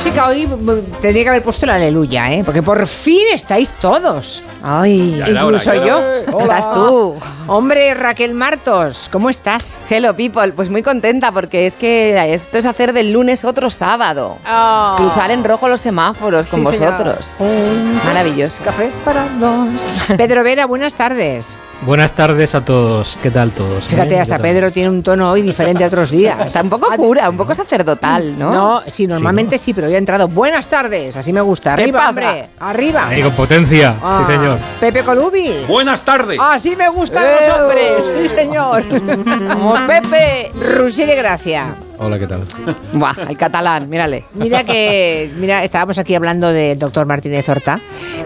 música hoy mm, tendría que haber puesto la aleluya, ¿eh? Porque por fin estáis todos. Ay, Ya incluso hora, yo. era Estás tú. Hombre, Raquel Martos, ¿cómo estás? Hello people, pues muy contenta porque es que esto es hacer del lunes otro sábado. Oh. Cruzar en rojo los semáforos con Sí, señor. vosotros. Maravilloso. Café para dos. Pedro Vera, buenas tardes. Buenas tardes a todos. ¿Qué tal todos? Fíjate, ¿Eh? hasta. Pedro tiene un tono hoy diferente a otros días. Está un poco cura, un poco sacerdotal, ¿no? No, sí, normalmente sí, pero hoy ha entrado. Buenas tardes, así me gusta. ¿Qué Arriba, pasa? hombre, arriba. Ahí con potencia. Ah, Sí, señor. Pepe Colubi. Buenas tardes. Así me gustan ¡Eh! los hombres, sí, señor. ¡Vamos, Pepe! Rusí de Gracia. Hola, ¿qué tal? Buah, el catalán, mírale. Mira que, mira, estábamos aquí hablando del doctor Martínez Horta,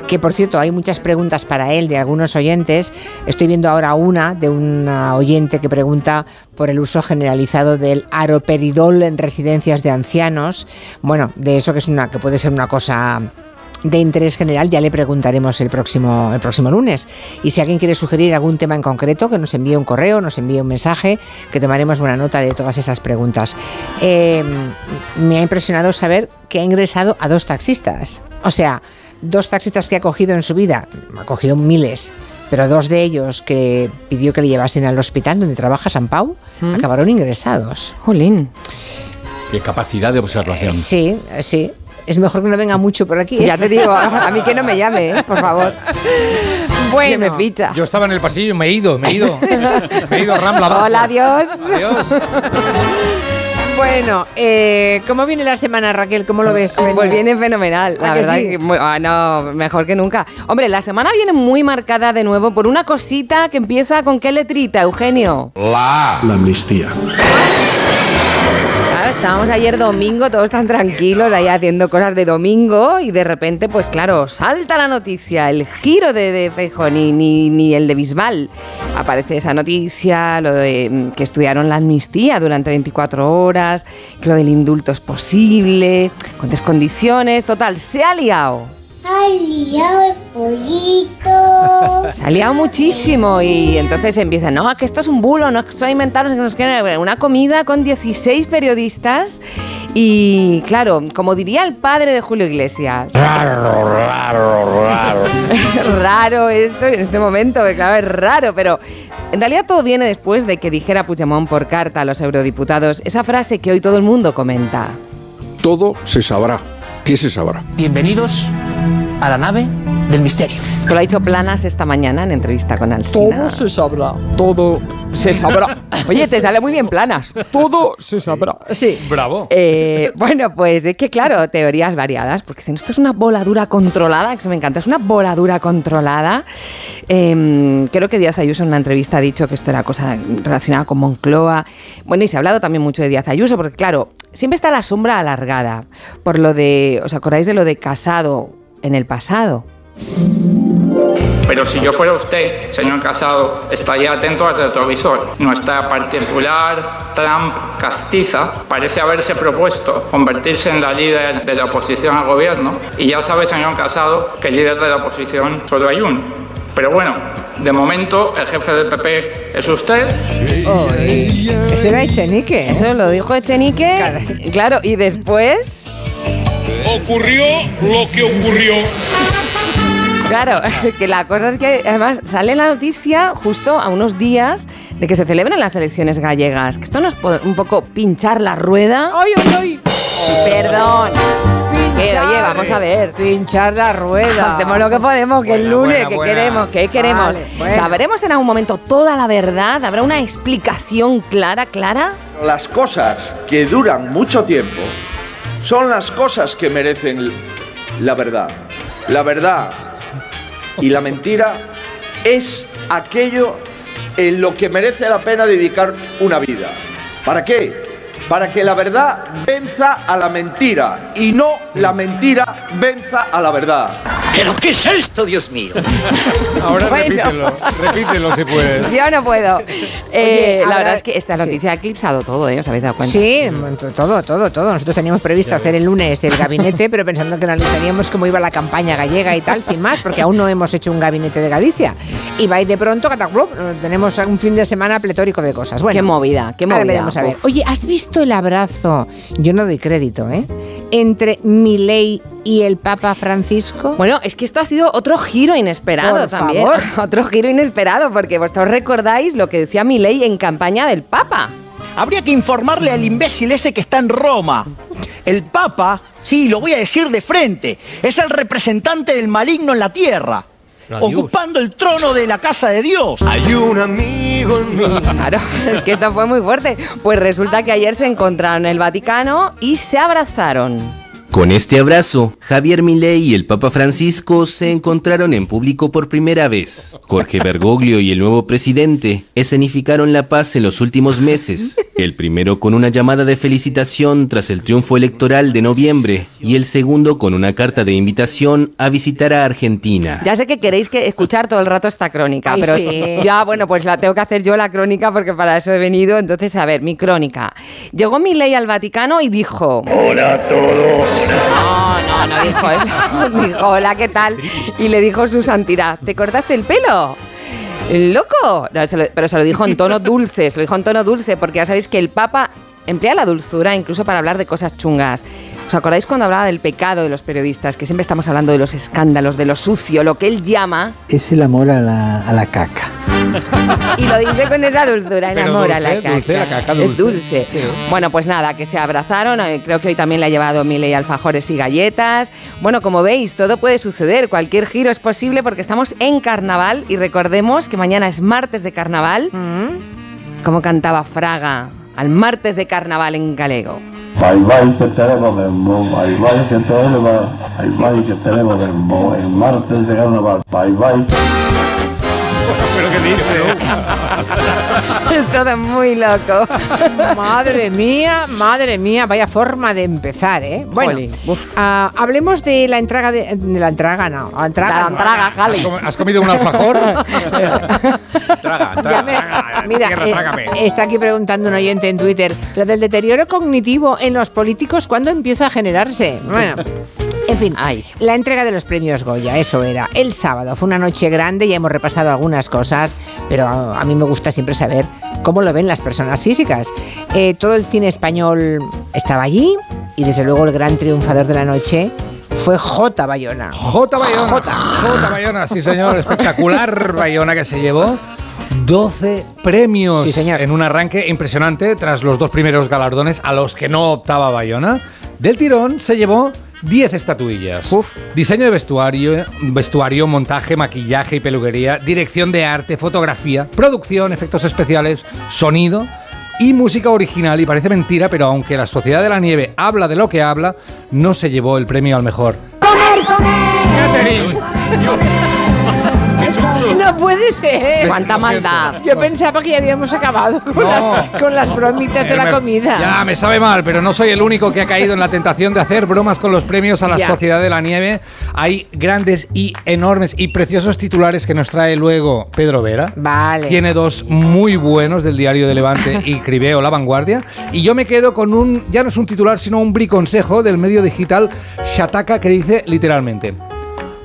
que por cierto hay muchas preguntas para él de algunos oyentes. Estoy viendo ahora una de una oyente que pregunta por el uso generalizado del aroperidol en residencias de ancianos. Bueno, de eso que es una, que puede ser una cosa de interés general ya le preguntaremos el próximo, el próximo lunes. Y si alguien quiere sugerir algún tema en concreto, que nos envíe un correo, nos envíe un mensaje, que tomaremos buena nota de todas esas preguntas. Eh, me ha impresionado saber que ha ingresado a dos taxistas. O sea, dos taxistas que ha cogido en su vida, ha cogido miles, pero dos de ellos que pidió que le llevasen al hospital donde trabaja San Pau, acabaron ingresados. Jolín. Qué capacidad de observación. Sí, sí. Es mejor que no venga mucho por aquí. ¿eh? Ya te digo, a mí que no me llame, ¿eh? por favor. Bueno. Que me ficha. Yo estaba en el pasillo, me he ido, me he ido. Me he ido a Rambla. abajo. Hola, adiós. Adiós. Bueno, eh, ¿cómo viene la semana, Raquel? ¿Cómo lo ves? Pues viene fenomenal, ¿A la que verdad. sí? que muy- ah, no, mejor que nunca. Hombre, la semana viene muy marcada de nuevo por una cosita que empieza con qué letrita, Eugenio. La amnistía. Estábamos ayer domingo, todos tan tranquilos ahí haciendo cosas de domingo y de repente, pues claro, salta la noticia, el giro de, de ni, ni, el de Bisbal. Aparece esa noticia, lo de mm, que estudiaron la amnistía durante 24 horas, que lo del indulto es posible, con condiciones, total, se ha liado. ¡Ha liado el pollito! Se ha liado muchísimo y entonces empiezan, no, que esto es un bulo, no es que son inventados, que nos quieren una comida con 16 periodistas y claro, como diría el padre de Julio Iglesias. Raro, raro, raro. raro esto en este momento, que claro, es raro, pero en realidad todo viene después de que dijera Puigdemont por carta a los eurodiputados esa frase que hoy todo el mundo comenta. Todo se sabrá. ¿Qué se sabrá? Bienvenidos a la nave del misterio. Esto lo ha dicho Planas esta mañana en entrevista con Alsina. sabrá. Todo se sabrá. Oye, te sale muy bien Planas. Todo se sabrá. Sí. Bravo. Eh, bueno, pues es que claro, teorías variadas, porque dicen, esto es una voladura controlada, que eso me encanta, es una voladura controlada. Eh, creo que Díaz Ayuso en una entrevista ha dicho que esto era cosa relacionada con Moncloa. Bueno, y se ha hablado también mucho de Díaz Ayuso, porque claro, siempre está la sombra alargada por lo de, ¿os acordáis de lo de Casado en el pasado? Pero si yo fuera usted, señor Casado, estaría atento al retrovisor. Nuestra particular Trump castiza parece haberse propuesto convertirse en la líder de la oposición al gobierno. Y ya sabe, señor Casado, que líder de la oposición solo hay uno. Pero bueno, de momento el jefe del PP es usted. Ese era Echenique. Eso lo dijo Echenique, claro, y después... Ocurrió lo que ocurrió. Claro, que la cosa es que además sale la noticia justo a unos días de que se celebren las elecciones gallegas. Que esto no es po- un poco pinchar la rueda. ¡Ay, ay, ay! Perdón. Que, Pinchar, oye, vamos a ver. Pinchar la rueda. Hacemos lo que podemos, que el Buena, lunes, buena, que buena. queremos, que queremos. Vale, bueno. ¿Sabremos en algún momento toda la verdad? ¿Habrá una explicación clara, clara? Las cosas que duran mucho tiempo son las cosas que merecen la verdad. La verdad y la mentira es aquello en lo que merece la pena dedicar una vida. ¿Para qué? Para que la verdad venza a la mentira y no la mentira venza a la verdad. ¿Pero qué es esto, Dios mío? Ahora Bueno. repítelo, repítelo si puedes. Yo no puedo. Eh, la ahora- verdad es que esta sí. noticia ha eclipsado todo, ¿eh? ¿Os habéis dado cuenta? Sí, todo, todo, todo. Nosotros teníamos previsto hacer el lunes el gabinete, pero pensando que analizaríamos cómo iba la campaña gallega y tal, sin más, porque aún no hemos hecho un gabinete de Galicia. Y va y de pronto, cataclop, tenemos un fin de semana pletórico de cosas. Bueno, Qué movida, qué ahora movida. veremos a ver. Uf. Oye, ¿has visto el abrazo? Yo no doy crédito, ¿eh? Entre Milei y el Papa Francisco. Bueno, es que esto ha sido otro giro inesperado Por también. favor. Otro giro inesperado, porque vosotros recordáis lo que decía Milei en campaña del Papa. Habría que informarle al imbécil ese que está en Roma. El Papa, sí, lo voy a decir de frente, es el representante del maligno en la tierra, Adiós. ocupando el trono de la casa de Dios. Hay un amigo en mí. Claro, es que esto fue muy fuerte. Pues resulta que ayer se encontraron en el Vaticano y se abrazaron. Con este abrazo, Javier Milei y el Papa Francisco se encontraron en público por primera vez. Jorge Bergoglio y el nuevo presidente escenificaron la paz en los últimos meses. El primero con una llamada de felicitación tras el triunfo electoral de noviembre y el segundo con una carta de invitación a visitar a Argentina. Ya sé que queréis que escuchar todo el rato esta crónica, Ay, pero sí. ya, bueno, pues la tengo que hacer yo la crónica porque para eso he venido. Entonces, a ver, mi crónica. Llegó Milei al Vaticano y dijo... Hola a todos. No, no, no dijo eso. dijo, hola, ¿qué tal? Y le dijo su santidad, ¿te cortaste el pelo? ¿Loco? Lo- pero se lo dijo en tono dulce, se lo dijo en tono dulce, porque ya sabéis que el Papa emplea la dulzura incluso para hablar de cosas chungas. ¿Os acordáis cuando hablaba del pecado de los periodistas? Que siempre estamos hablando de los escándalos, de lo sucio, lo que él llama, Es el amor a la, a la caca. y lo dice con esa dulzura, el Pero amor a la dulce, caca. dulce, la caca Es dulce. dulce. Sí. Bueno, pues nada, que se abrazaron. eh, Creo que hoy también le ha llevado Milei alfajores y galletas. Bueno, como veis, todo puede suceder. Cualquier giro es posible porque estamos en carnaval y recordemos que mañana es martes de carnaval. Como cantaba Fraga al martes de carnaval en galego. Bye bye que tenemos dembow, bye bye que tenemos, bye bye que tenemos dembow, en martes de carnaval, bye bye. Pero qué dice. es todo muy loco. Madre mía, madre mía, vaya forma de empezar, ¿eh? Bueno, ah, hablemos de la entrega de, de la entrega, no, la La entraga, ¿Has, Jale. has comido un alfajor? Traga, traga. me- traga, mira, tierra, eh, está aquí preguntando un oyente en Twitter, lo del deterioro cognitivo en los políticos, ¿cuándo empieza a generarse? Bueno, en fin, Ay. la entrega de los premios Goya, eso era, el sábado, fue una noche grande, ya hemos repasado algunas cosas, pero a, a mí me gusta siempre saber cómo lo ven las personas físicas. Eh, todo el cine español estaba allí y desde luego el gran triunfador de la noche fue J. Bayona. J. Bayona. J. Bayona, sí señor. Espectacular Bayona que se llevó 12 premios Sí, señor. en un arranque impresionante tras los dos primeros galardones a los que no optaba Bayona. Del tirón se llevó 10 estatuillas. Uf. Diseño de vestuario, vestuario, montaje, maquillaje y peluquería, dirección de arte, fotografía, producción, efectos especiales, sonido y música original. Y parece mentira, pero aunque la Sociedad de la Nieve habla de lo que habla, no se llevó el premio al mejor. Catherine. No puede ser. ¡Cuánta maldad! Yo pensaba que ya habíamos acabado con, No. las, con las bromitas de Eh, la me- comida. Ya, me sabe mal, pero no soy el único que ha caído en la tentación de hacer bromas con los premios a la Ya. Sociedad de la Nieve. Hay grandes y enormes y preciosos titulares que nos trae luego Pedro Vera. Vale. Tiene dos muy buenos del diario de Levante y Cribeo La Vanguardia. Y yo me quedo con un, ya no es un titular, sino un briconsejo del medio digital Shataka que dice literalmente.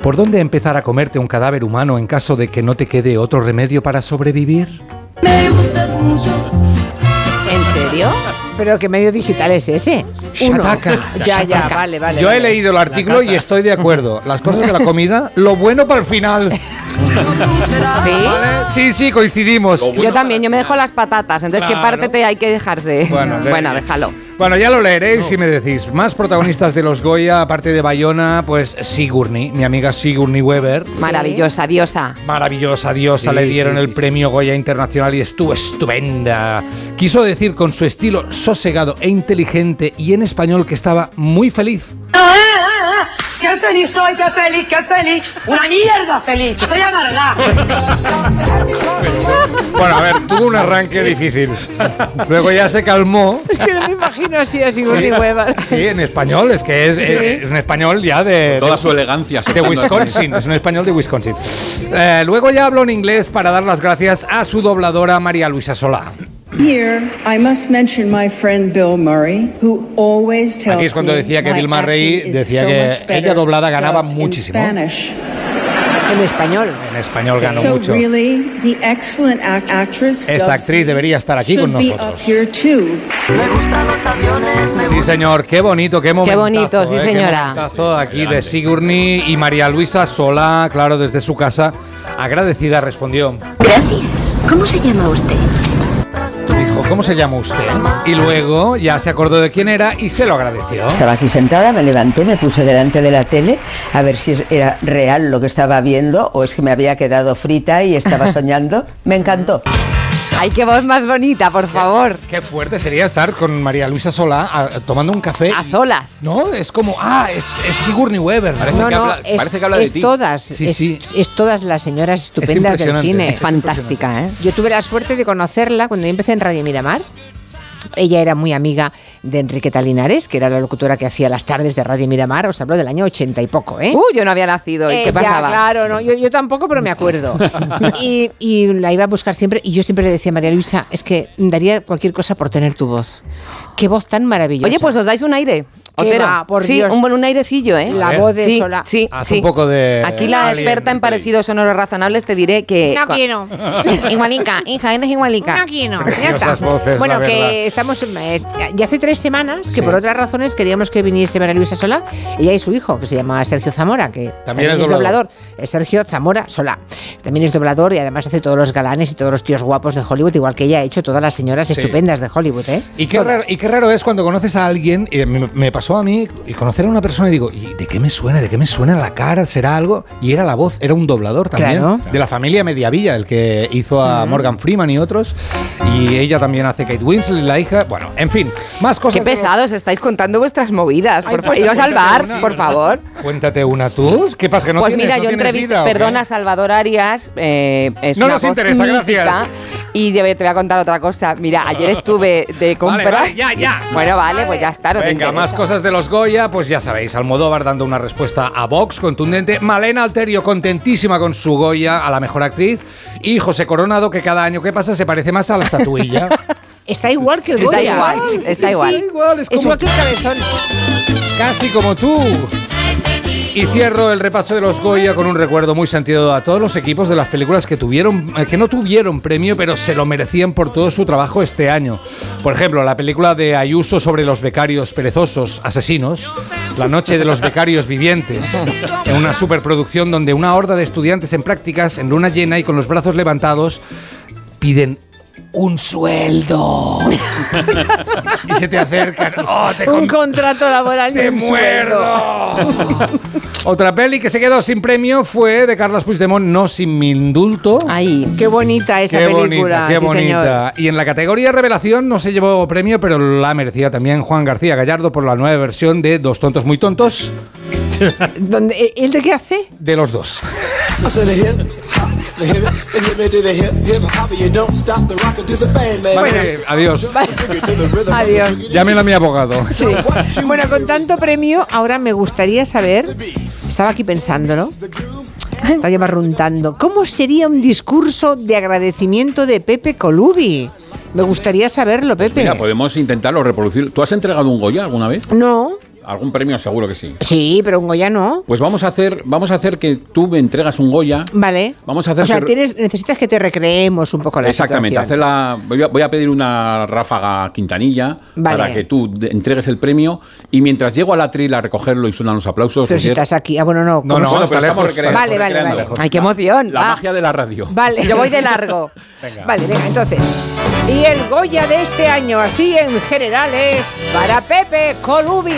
¿Por dónde empezar a comerte un cadáver humano en caso de que no te quede otro remedio para sobrevivir? ¿En serio? Pero qué medio digital es ese. Uno. Shataka. Ya, ya, vale, vale. Yo he vale. leído el artículo y estoy de acuerdo. Las cosas de la comida, lo bueno para el final. ¿Sí? ¿Vale? Sí, sí, coincidimos. Yo también, yo me dejo las patatas, entonces ¿qué Claro. parte te hay que dejarse? Bueno, de- bueno déjalo. Bueno, ya lo leeréis y me decís. Más protagonistas de los Goya, aparte de Bayona, pues Sigourney, mi amiga Sigourney Weber. Maravillosa, diosa. Maravillosa diosa, Sí, le dieron sí, el sí, premio Goya Internacional y estuvo estupenda. Quiso decir con su estilo sosegado e inteligente y en español que estaba muy feliz. Amargada. ¡Qué feliz soy, qué feliz, qué feliz! ¡Una mierda feliz! ¡Estoy amargada! Bueno, a ver, tuvo un arranque difícil. Luego ya se calmó. Es que no me imagino así a Sigourney Sí. Weaver. Sí, en español, es que es, Sí. es- es un español ya de... Toda de- su elegancia. De Wisconsin, es un español de Wisconsin. Eh, luego ya habló en inglés para dar las gracias a su dobladora María Luisa Solá. Here, I must mention my friend Bill Murray, who always tells Aquí es cuando me decía que Bill Murray decía que ella doblada ganaba muchísimo. Spanish. En español. En español ganó mucho. really, the excellent act- actress who Esta actriz debería estar aquí con should be nosotros. up here too. Sí, señor, qué bonito, qué momentazo. bonito, sí, eh, qué señora. momentazo aquí de Sigourney y María Luisa Solá, claro, desde su casa, agradecida respondió. ¿Cómo se llama usted? ¿Cómo se llama usted? Y luego ya se acordó de quién era y se lo agradeció. Estaba aquí sentada, me levanté, me puse delante de la tele a ver si era real lo que estaba viendo o es que me había quedado frita y estaba soñando. Me encantó. Ay, qué voz más bonita, por favor. Qué fuerte sería estar con María Luisa Solá a- tomando un café. A solas. No, es como, ah, es, es Sigourney Weaver. No, no, es, es todas, Sí, es, sí. es todas las señoras estupendas del cine. es fantástica, ¿eh? Yo tuve la suerte de conocerla cuando yo empecé en Radio Miramar. Ella era muy amiga de Enriqueta Linares, que era la locutora que hacía las tardes de Radio Miramar. Os hablo del año ochenta y poco, ¿eh? Uh, yo no había nacido. ¿Y Eh, qué ya, pasaba? claro, no, yo, yo tampoco, pero me acuerdo. y, y la iba a buscar siempre y yo siempre le decía a María Luisa, es que daría cualquier cosa por tener tu voz. Qué voz tan maravillosa. Oye, pues os dais un aire. ¿Qué Otero. va? Por sí, Dios. un buen un airecillo, ¿eh? La voz de sí, Sola. Sí, Haz sí. un poco de Aquí la experta en parecidos sonoros razonables te diré que... No quiero. Igualica, hija, eres igualica. No quiero, ya está. voces, bueno, que estamos. eh, ya hace tres semanas que Sí. por otras razones queríamos que viniese María Luisa Solá, ella y su hijo, que se llama Sergio Zamora, que también, es es doblador. doblador. Es Sergio Zamora Solá. También es doblador y además hace todos los galanes y todos los tíos guapos de Hollywood, igual que ella ha hecho todas las señoras Sí. estupendas de Hollywood, ¿eh? Y qué, raro, y qué raro es cuando conoces a alguien, y me, me pasó a mí, y conocer a una persona y digo, ¿y de qué me suena? ¿De qué me suena la cara? ¿Será algo? Y era la voz, era un doblador también, Claro. de la familia Mediavilla, el que hizo a Morgan Freeman y otros. Y ella también hace Kate Winslet, la hija. Bueno, en fin, más cosas. Qué de los- pesados estáis contando vuestras movidas. Ay, Por favor, pues iros al cuéntate bar, una. por favor. Cuéntate una tú. ¿Qué pasa? ¿Que no pues tienes, mira, no yo entrevisté, perdona, Salvador Arias, eh, es No una nos voz interesa, mítica, gracias. Y te voy, a contar otra cosa. Mira, ayer estuve de compras. vale, ya, ya. Bueno, vale, pues ya está. No Venga, más cosas de los Goya, pues ya sabéis, Almodóvar dando una respuesta a Vox contundente, Malena Alterio contentísima con su Goya a la mejor actriz y José Coronado que cada año que pasa se parece más a la estatuilla. Está igual que el Está Goya. igual, está Sí, igual. es Es como- igual que el cabezón. Casi como tú. Y cierro el repaso de los Goya con un recuerdo muy sentido a todos los equipos de las películas que tuvieron, eh, que no tuvieron premio, pero se lo merecían por todo su trabajo este año. Por ejemplo, la película de Ayuso sobre los becarios perezosos asesinos, La noche de los becarios vivientes, en una superproducción donde una horda de estudiantes en prácticas, en luna llena y con los brazos levantados, piden un sueldo. y se te acercan. ¡Oh, te Un contrato laboral ¡Te sueldo. Otra peli que se quedó sin premio fue de Carlos Puigdemont, No sin mi indulto. Ay, Qué bonita esa Qué película. bonita, qué sí, señor. bonita. Y en la categoría Revelación no se llevó premio, pero la merecía también Juan García Gallardo por la nueva versión de Dos tontos muy tontos ¿Dónde- eh, ¿El de qué hace? de los dos. Vale, adiós. Adiós. Llámelo a mi abogado. Sí. Bueno, con tanto premio, ahora me gustaría saber, estaba aquí pensándolo, estaba ya barruntando, ¿cómo sería un discurso de agradecimiento de Pepe Colubi? Me gustaría saberlo, Pepe. Mira, podemos intentarlo reproducir. ¿Tú has entregado un Goya alguna vez? No, ¿Algún premio? Seguro que sí. sí, pero un Goya no. Pues vamos a hacer, vamos a hacer que tú me entregas un Goya. Vale. Vamos a hacer O sea, que- tienes, necesitas que te recreemos un poco la Exactamente, situación. hacer la, voy, a, voy a pedir una ráfaga quintanilla Vale. para que tú entregues el premio y mientras llego al atril a recogerlo y suenan los aplausos. Pero si estás aquí. Ah, bueno, no. No, ¿cómo no, bueno, está pero estamos recreando, Vale, vale, recreando. vale. ay, qué emoción. La va. magia de la radio. Vale. Yo voy de largo. Vale, venga, entonces. Y el Goya de este año, así en general, es para Pepe Colubi.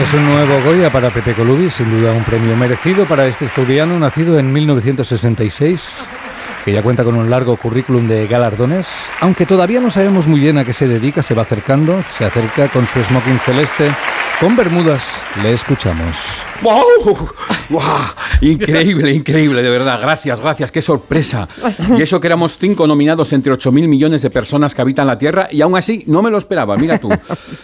Es un nuevo Goya para Pepe Colubi, sin duda un premio merecido para este estudiano nacido en 1966, que ya cuenta con un largo currículum de galardones, aunque todavía no sabemos muy bien a qué se dedica, se va acercando, se acerca con su smoking celeste, con Bermudas. Le escuchamos. ¡Wow! ¡Wow! Increíble, increíble, de verdad. Gracias, gracias. Qué sorpresa. Y eso que éramos cinco nominados entre 8.000 millones de personas que habitan la Tierra y aún así no me lo esperaba. Mira tú.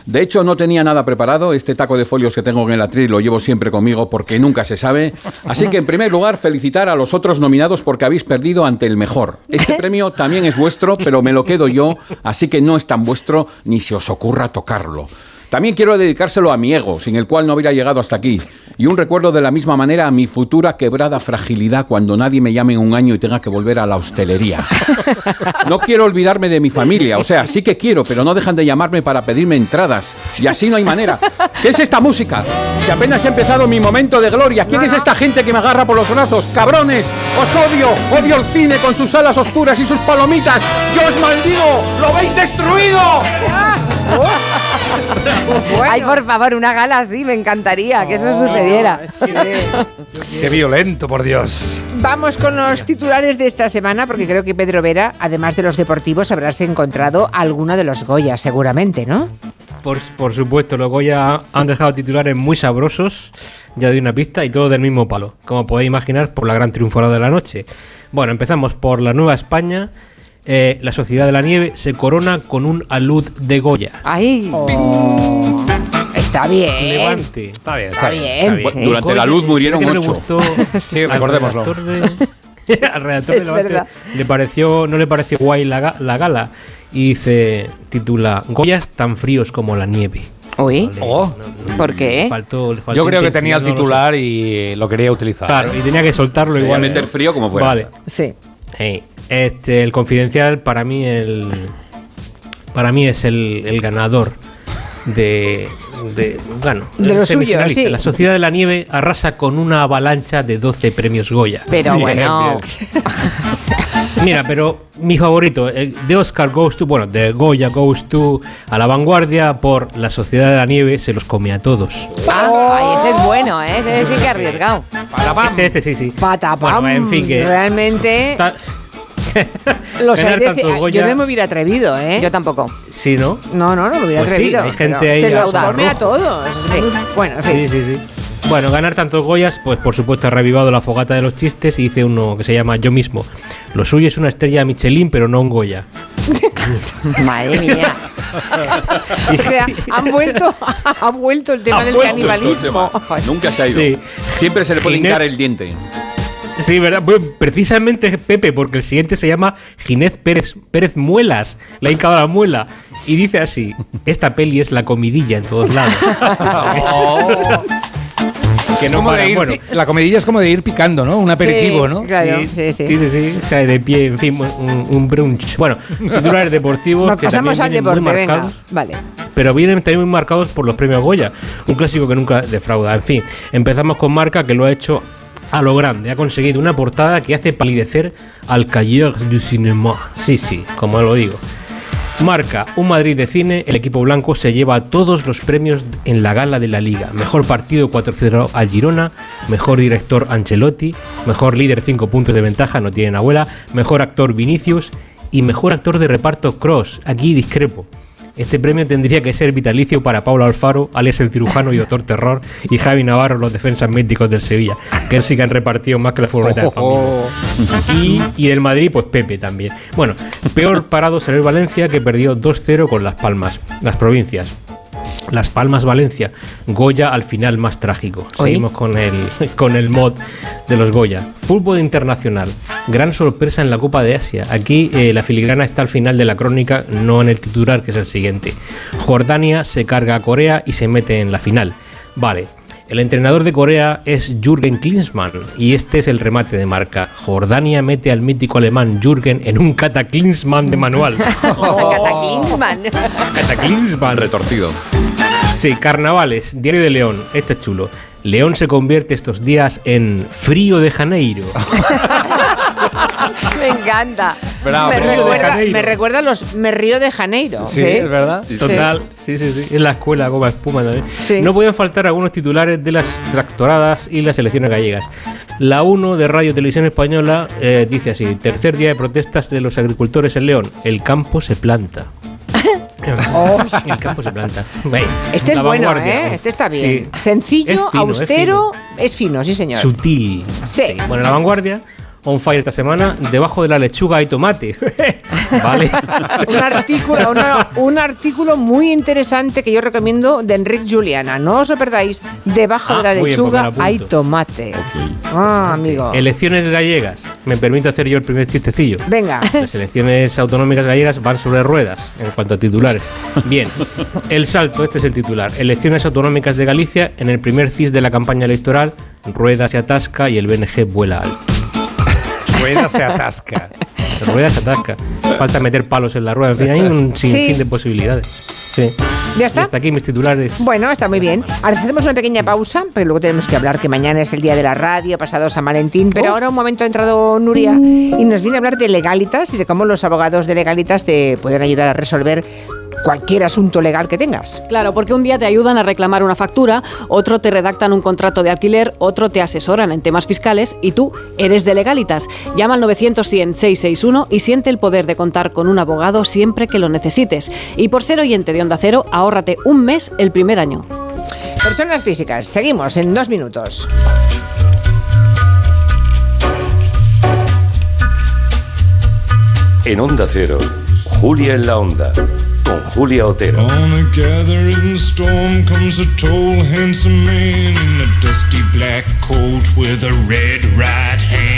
De hecho, no tenía nada preparado. Este taco de folios que tengo en el atril lo llevo siempre conmigo porque nunca se sabe. Así que, en primer lugar, felicitar a los otros nominados porque habéis perdido ante el mejor. Este premio también es vuestro, pero me lo quedo yo, así que no es tan vuestro ni se os ocurra tocarlo. También quiero dedicárselo a mi ego, sin el cual no hubiera llegado hasta aquí. Y un recuerdo de la misma manera a mi futura quebrada fragilidad cuando nadie me llame en un año y tenga que volver a la hostelería. No quiero olvidarme de mi familia, o sea, sí que quiero, pero no dejan de llamarme para pedirme entradas. Y así no hay manera. ¿Qué es esta música? Si apenas ha empezado mi momento de gloria, ¿quién es esta gente que me agarra por los brazos? ¡Cabrones! ¡Os odio! ¡Odio el cine con sus alas oscuras y sus palomitas! ¡Yo os maldigo! ¡Lo habéis destruido! Ay, por favor, una gala así, me encantaría que eso sucediera. Qué violento, por Dios. Vamos con los titulares de esta semana, porque creo que Pedro Vera, además de los deportivos, habrás encontrado alguno de los Goya, seguramente, ¿no? Por, por supuesto, los Goya han dejado titulares muy sabrosos, ya doy una pista, y todo del mismo palo, como podéis imaginar, por la gran triunfadora de la noche. Bueno, empezamos por la Nueva España. Eh, la Sociedad de la Nieve se corona con un alud de Goya. ¡Ay! Está bien. Levante. Está bien, Está bien. Bu- Durante la luz murieron que no le ocho. gustó Sí, recordémoslo. al redactor Es de Levante le pareció, no le pareció guay la, la gala. Y dice, titula Goyas tan fríos como la nieve. Uy, Oh, ¿por qué? Le faltó- le faltó yo creo que tenía el no lo titular y lo quería utilizar. Claro, y tenía que soltarlo igual. meter frío como fuera. Vale. Sí. Eh, este, el confidencial para mí el para mí es el, el ganador de, de bueno, De lo suyo, sí. La Sociedad de la Nieve arrasa con una avalancha de 12 premios Goya. Pero Bien, bueno, Mira, pero mi favorito, de Oscar Goes to, bueno, de Goya Goes to a la vanguardia por La Sociedad de la Nieve se los come a todos. Ah, ay, ese es bueno, ¿eh? ese sí que ha arriesgado. Este, este sí, sí. Patapam. Bueno, en fin, que- Realmente. Los tantos yo no me hubiera atrevido, ¿eh? Yo tampoco. Sí, ¿no? No, no, no me hubiera Pues sí, atrevido. hay gente ahí Se los come a todos. Sí. Bueno, en fin. Sí, sí, sí. Bueno, ganar tantos Goyas, pues por supuesto ha revivado la fogata de los chistes y dice uno que se llama Yo mismo. Lo suyo es una estrella Michelin, pero no un Goya. Madre mía. O sea, han vuelto, ha vuelto el tema Ha del canibalismo. tema. Nunca se ha ido. Sí. Siempre se le puede hincar el diente. Sí, ¿verdad? Bueno, precisamente Pepe, porque el siguiente se llama Ginés Pérez, Pérez Muelas. Le ha hincado la muela. Y dice así: Esta peli es la comidilla en todos lados. que no para. de ir Bueno, la comidilla es como de ir picando, ¿no? Un aperitivo, Sí, ¿no? Claro, sí, sí, sí. sí, sí, sí, cae de pie, en fin, un, un brunch. Bueno, titulares deportivos Nos que pasamos también al vienen muy deporte, venga. marcados, Vale. pero vienen también muy marcados por los premios Goya, un clásico que nunca defrauda. En fin, empezamos con Marca que lo ha hecho a lo grande, ha conseguido una portada que hace palidecer al Cahiers du Cinéma. Sí, sí, como lo digo. Marca, un Madrid de cine, el equipo blanco se lleva todos los premios en la gala de la liga. Mejor partido 4-0 al Girona, mejor director Ancelotti, mejor líder 5 puntos de ventaja, no tienen abuela, mejor actor Vinicius y mejor actor de reparto Cross. Aquí discrepo. Este premio tendría que ser vitalicio para Pablo Alfaro, alias el cirujano y doctor terror, y Javi Navarro, los defensas médicos del Sevilla, que sí que han repartido más que la furgoneta de familia. Y, y del Madrid, pues Pepe también. Bueno, peor parado será el Valencia, que perdió 2-0 con Las Palmas, las provincias. Las Palmas Valencia, Goya al final más trágico. Oye. Seguimos con el, con el mod de los Goya. Fútbol internacional, gran sorpresa en la Copa de Asia. Aquí eh, la filigrana está al final de la crónica, no en el titular, que es el siguiente. Jordania se carga a Corea y se mete en la final. Vale. El entrenador de Corea es Jürgen Klinsmann y este es el remate de marca. Jordania mete al mítico alemán Jürgen en un cataclinsman de manual. Cataclinsman. Cataclinsman. Retorcido. Sí, carnavales, Diario de León, este es chulo. León se convierte estos días en frío de Janeiro. Me encanta. Bravo. me, recuerda, Janeiro. me recuerda a los Me Río de Janeiro. Sí, es verdad. Total, sí, sí, sí. En la escuela, goma espuma también. Sí. No pueden faltar algunos titulares de las tractoradas y las elecciones gallegas. La 1 de Radio Televisión Española eh, dice así: tercer día de protestas de los agricultores en León. El campo se planta. El campo se planta. Este es bueno. ¿eh? Este está bien. Sí. Sencillo, Es fino, es austero, es fino. sí señor. Sutil. Sí. Bueno, la vanguardia, on fire esta semana, debajo de la lechuga hay tomate. vale. un artículo, una- un artículo muy interesante que yo recomiendo de Enrique Juliana. No os lo perdáis. Debajo Ah, de la bien, pues lechuga hay tomate. Ah, amigo. Elecciones gallegas. Me permito hacer yo el primer chistecillo. Venga. Las elecciones autonómicas gallegas van sobre ruedas en cuanto a titulares. Bien, el salto, este es el titular. Elecciones autonómicas de Galicia en el primer CIS de la campaña electoral. Rueda se atasca y el BNG vuela alto. Rueda se atasca. Rueda se atasca. Falta meter palos en la rueda. En fin, hay un sinfín Sí. de posibilidades. Sí. ¿Ya está? Y hasta aquí mis titulares. Bueno, está muy bien. Ahora hacemos una pequeña pausa, pero luego tenemos que hablar que mañana es el día de la radio, pasado San Valentín. Pero ahora un momento ha entrado Nuria y nos viene a hablar de legalitas y de cómo los abogados de legalitas te pueden ayudar a resolver cualquier asunto legal que tengas. Claro, porque un día te ayudan a reclamar una factura, otro te redactan un contrato de alquiler, otro te asesoran en temas fiscales y tú eres de legalitas. Llama al 900-100-661 y siente el poder de contar con un abogado siempre que lo necesites. Y por ser oyente de Onda Cero, ahórrate un mes el primer año. Personas físicas, seguimos en dos minutos. En Onda Cero, Julia en la Onda, con Julia Otero. On a gathering storm comes a tall, handsome man in a dusty black coat with a red right hand.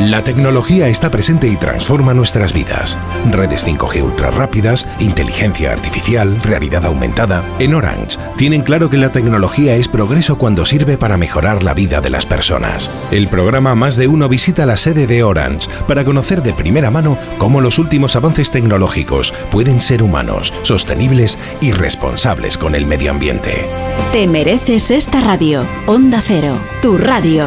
La tecnología está presente y transforma nuestras vidas. Redes 5G ultra rápidas, inteligencia artificial, realidad aumentada. En Orange tienen claro que la tecnología es progreso cuando sirve para mejorar la vida de las personas. El programa Más de Uno visita la sede de Orange para conocer de primera mano cómo los últimos avances tecnológicos pueden ser humanos, sostenibles y responsables con el medio ambiente. Te mereces esta radio. Onda Cero, tu radio.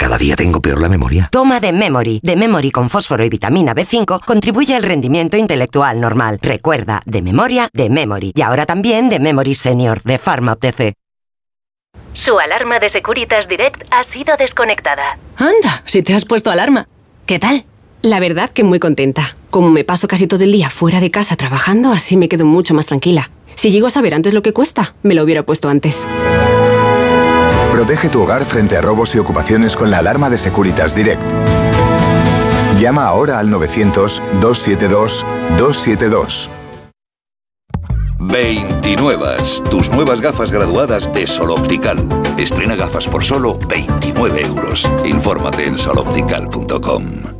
Cada día tengo peor la memoria. Toma de Memory. De Memory con fósforo y vitamina B5 contribuye al rendimiento intelectual normal. Recuerda, de memoria, de Memory. Y ahora también de Memory Senior, de Pharma OTC. Su alarma de Securitas Direct ha sido desconectada. Anda, si te has puesto alarma. ¿Qué tal? La verdad que muy contenta. Como me paso casi todo el día fuera de casa trabajando, así me quedo mucho más tranquila. Si llego a saber antes lo que cuesta, me lo hubiera puesto antes. Protege tu hogar frente a robos y ocupaciones con la alarma de Securitas Direct. Llama ahora al 900-272-272. 29. Tus nuevas gafas graduadas de Sol Optical. Estrena gafas por solo 29 euros. Infórmate en soloptical.com.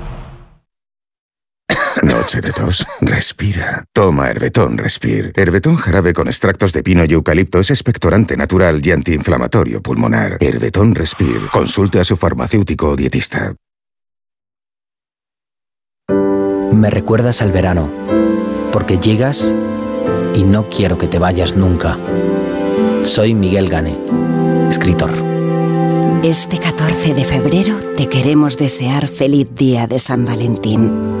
Noche de tos. Respira. Toma Herbetón Respir. Herbetón jarabe con extractos de pino y eucalipto es expectorante natural y antiinflamatorio pulmonar. Herbetón Respir. Consulte a su farmacéutico o dietista. Me recuerdas al verano, porque llegas y no quiero que te vayas nunca. Soy Miguel Gane, escritor. Este 14 de febrero te queremos desear feliz día de San Valentín.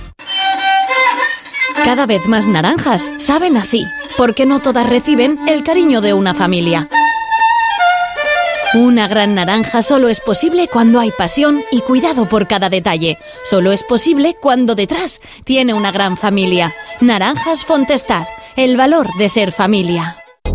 Cada vez más naranjas saben así, porque no todas reciben el cariño de una familia. Una gran naranja solo es posible cuando hay pasión y cuidado por cada detalle. Solo es posible cuando detrás tiene una gran familia. Naranjas Fontestad, el valor de ser familia.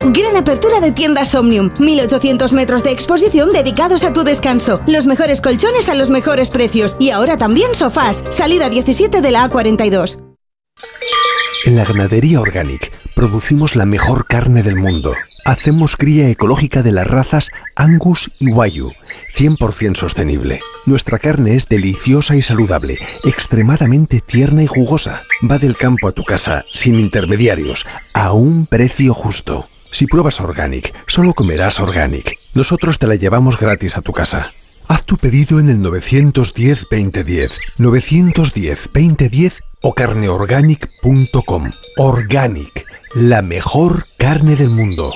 Gran apertura de tiendas Omnium. 1800 metros de exposición dedicados a tu descanso. Los mejores colchones a los mejores precios. Y ahora también sofás. Salida 17 de la A42. En la ganadería Organic producimos la mejor carne del mundo. Hacemos cría ecológica de las razas Angus y Wayu, 100% sostenible. Nuestra carne es deliciosa y saludable, extremadamente tierna y jugosa. Va del campo a tu casa, sin intermediarios, a un precio justo. Si pruebas Organic, solo comerás Organic. Nosotros te la llevamos gratis a tu casa. Haz tu pedido en el 910-2010, 910-2010 o carneorganic.com. Organic, la mejor carne del mundo.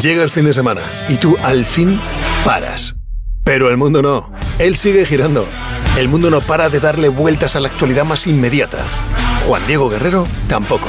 Llega el fin de semana y tú al fin paras. Pero el mundo no. Él sigue girando. El mundo no para de darle vueltas a la actualidad más inmediata. Juan Diego Guerrero tampoco.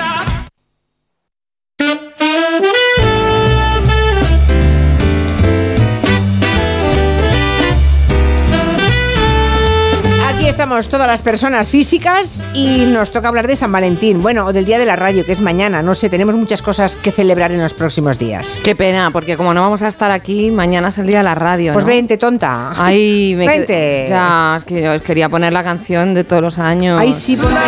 Estamos todas las personas físicas y nos toca hablar de San Valentín, bueno, o del Día de la Radio, que es mañana, no sé, tenemos muchas cosas que celebrar en los próximos días. Qué pena, porque como no vamos a estar aquí, mañana es el Día de la Radio. Pues ¿no? vente, tonta. Ay, me Vente. qued- Ya, es que yo os quería poner la canción de todos los años. Ay, sí, ponmela.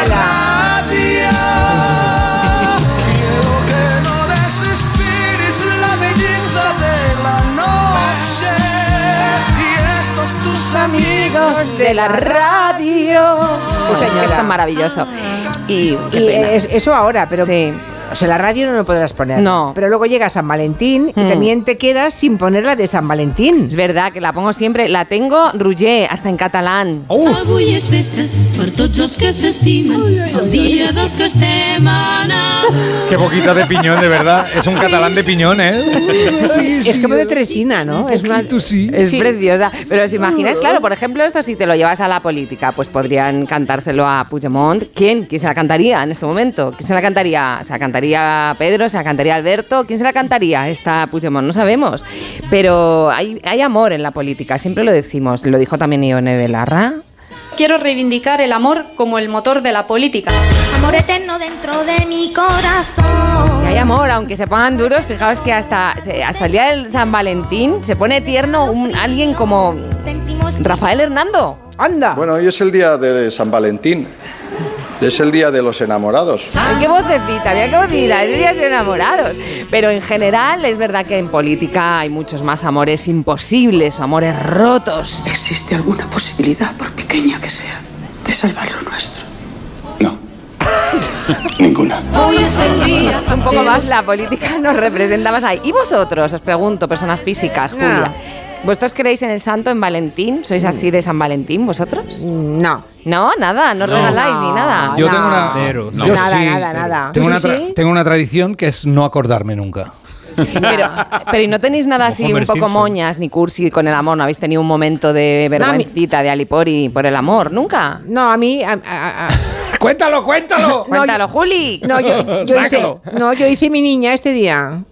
la belleza de la noche y estos tus amigos de la radio. Pues señora. es tan maravilloso. Y, es- eso ahora, pero. O sea, la radio no lo podrás poner. No. Pero luego llega San Valentín y Mm. también te quedas sin poner la de San Valentín. Es verdad que la pongo siempre. La tengo Rouget, hasta en catalán. Avui és festa per tots els que s'estimen, el dia dels que estem enamorats. Qué poquita de piñón, de verdad. Es un catalán de piñón, ¿eh? es como de Tresina, ¿no? Es una. Es Sí. preciosa. Pero os imagináis, claro, por ejemplo, esto si te lo llevas a la política, pues podrían cantárselo a Puigdemont. ¿Quién? ¿Quién se la cantaría en este momento? ¿Quién se la cantaría? ¿Se la cantaría Pedro? ¿Se la cantaría Alberto? ¿Quién se la cantaría esta Puigdemont? No sabemos. Pero hay, hay amor en la política, siempre lo decimos. Lo dijo también Ione Belarra. Quiero reivindicar el amor como el motor de la política. Amor eterno dentro de mi corazón. Y hay amor, aunque se pongan duros, fijaos que hasta, hasta el día del San Valentín se pone tierno un, alguien como Rafael Hernando. ¡Anda! Bueno, hoy es el día de San Valentín. Es el día de los enamorados. Ay, qué vocecita, mira qué vocecita, es días de enamorados. Pero en general es verdad que en política hay muchos más amores imposibles o amores rotos. ¿Existe alguna posibilidad, por pequeña que sea, de salvar lo nuestro? Ninguna. Hoy es el día. Un poco más los- la política nos representa más ahí. ¿Y vosotros? Os pregunto, personas físicas, Julia. ¿Vosotros creéis en el santo, en Valentín? ¿Sois así de San Valentín vosotros? No. No, nada, no, No. regaláis ni nada. Yo tengo una. Cero, yo cero. Nada, sí, nada, nada. Tengo ¿Tú una, sí, tra- sí? tengo una tradición que es no acordarme nunca. Pero, pero ¿y no tenéis nada Como así Homer un poco Simpson. moñas ni cursi con el amor? ¿No habéis tenido un momento de vergüencita de Alipori por el amor? ¿Nunca? No, a mí. a- a- a- ¡Cuéntalo, cuéntalo! Cuéntalo, Juli. no, yo, yo hice, no, yo hice mi niña este día.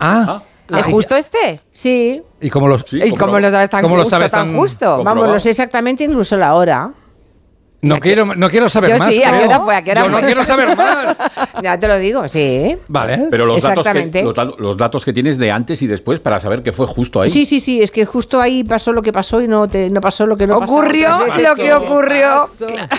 Ah. ¿Es justo este? Sí. ¿Y cómo los, ¿Y cómo lo sabes tan cómo lo justo, sabes tan justo? Vamos, lo sé exactamente incluso la hora. No quiero, no quiero saber Yo más. sí, ¿a qué hora fue? ¿A qué hora Yo no quiero saber más. Ya te lo digo, sí. Vale. Pero los datos, que, los, los datos que tienes de antes y después para saber que fue justo ahí. Sí, sí, sí, es que justo ahí pasó lo que pasó y no, te, no pasó lo que no pasó. Ocurrió veces. lo que ocurrió.